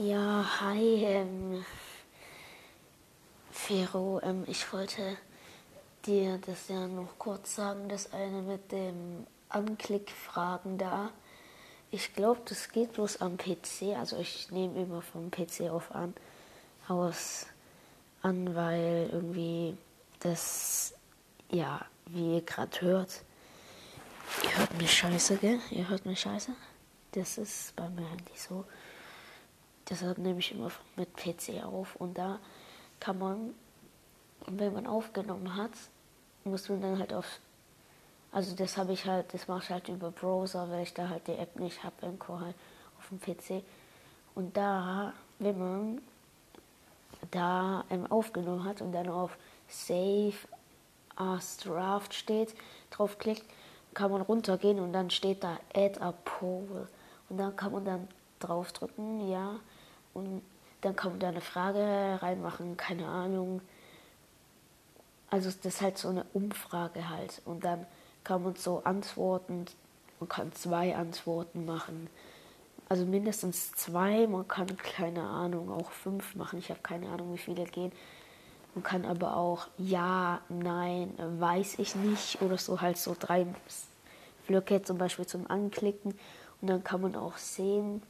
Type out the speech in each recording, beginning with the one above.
Ja, hi, ähm, Fero, ähm, ich wollte dir das ja noch kurz sagen, das eine mit dem Anklickfragen da. Ich glaube, das geht bloß am PC, also ich nehme immer vom PC auf an, aus an, weil irgendwie das, ja, wie ihr gerade hört, ihr hört mich scheiße, gell? Ihr hört mich scheiße? Das ist bei mir Handy so. Deshalb nehme ich immer mit PC auf und da kann man, wenn man aufgenommen hat, muss man dann halt auf, also das habe ich halt, das mache ich halt über Browser, weil ich da halt die App nicht habe, Encore halt auf dem PC. Und da, wenn man da aufgenommen hat und dann auf Save as Draft steht, draufklickt, kann man runtergehen und dann steht da Add a Poll. Und dann kann man dann draufdrücken, ja, und dann kann man da eine Frage reinmachen, keine Ahnung. Also das ist halt so eine Umfrage halt. Und dann kann man so antworten, man kann zwei Antworten machen. Also mindestens zwei, man kann keine Ahnung, auch fünf machen. Ich habe keine Ahnung, wie viele gehen. Man kann aber auch ja, nein, weiß ich nicht oder so halt so drei Blöcke zum Beispiel zum Anklicken. Und dann kann man auch sehen,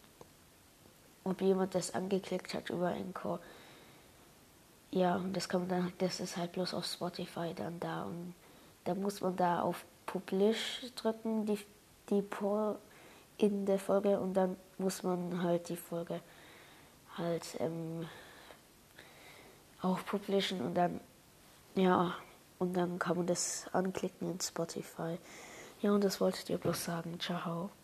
ob jemand das angeklickt hat über Encore. Ja, und das kann man dann, das ist halt bloß auf Spotify dann da. Und da muss man da auf Publish drücken, die, die Poll in der Folge und dann muss man halt die Folge halt ähm, auch publishen und dann ja und dann kann man das anklicken in Spotify. Ja und das wollte ich dir bloß sagen. Ciao.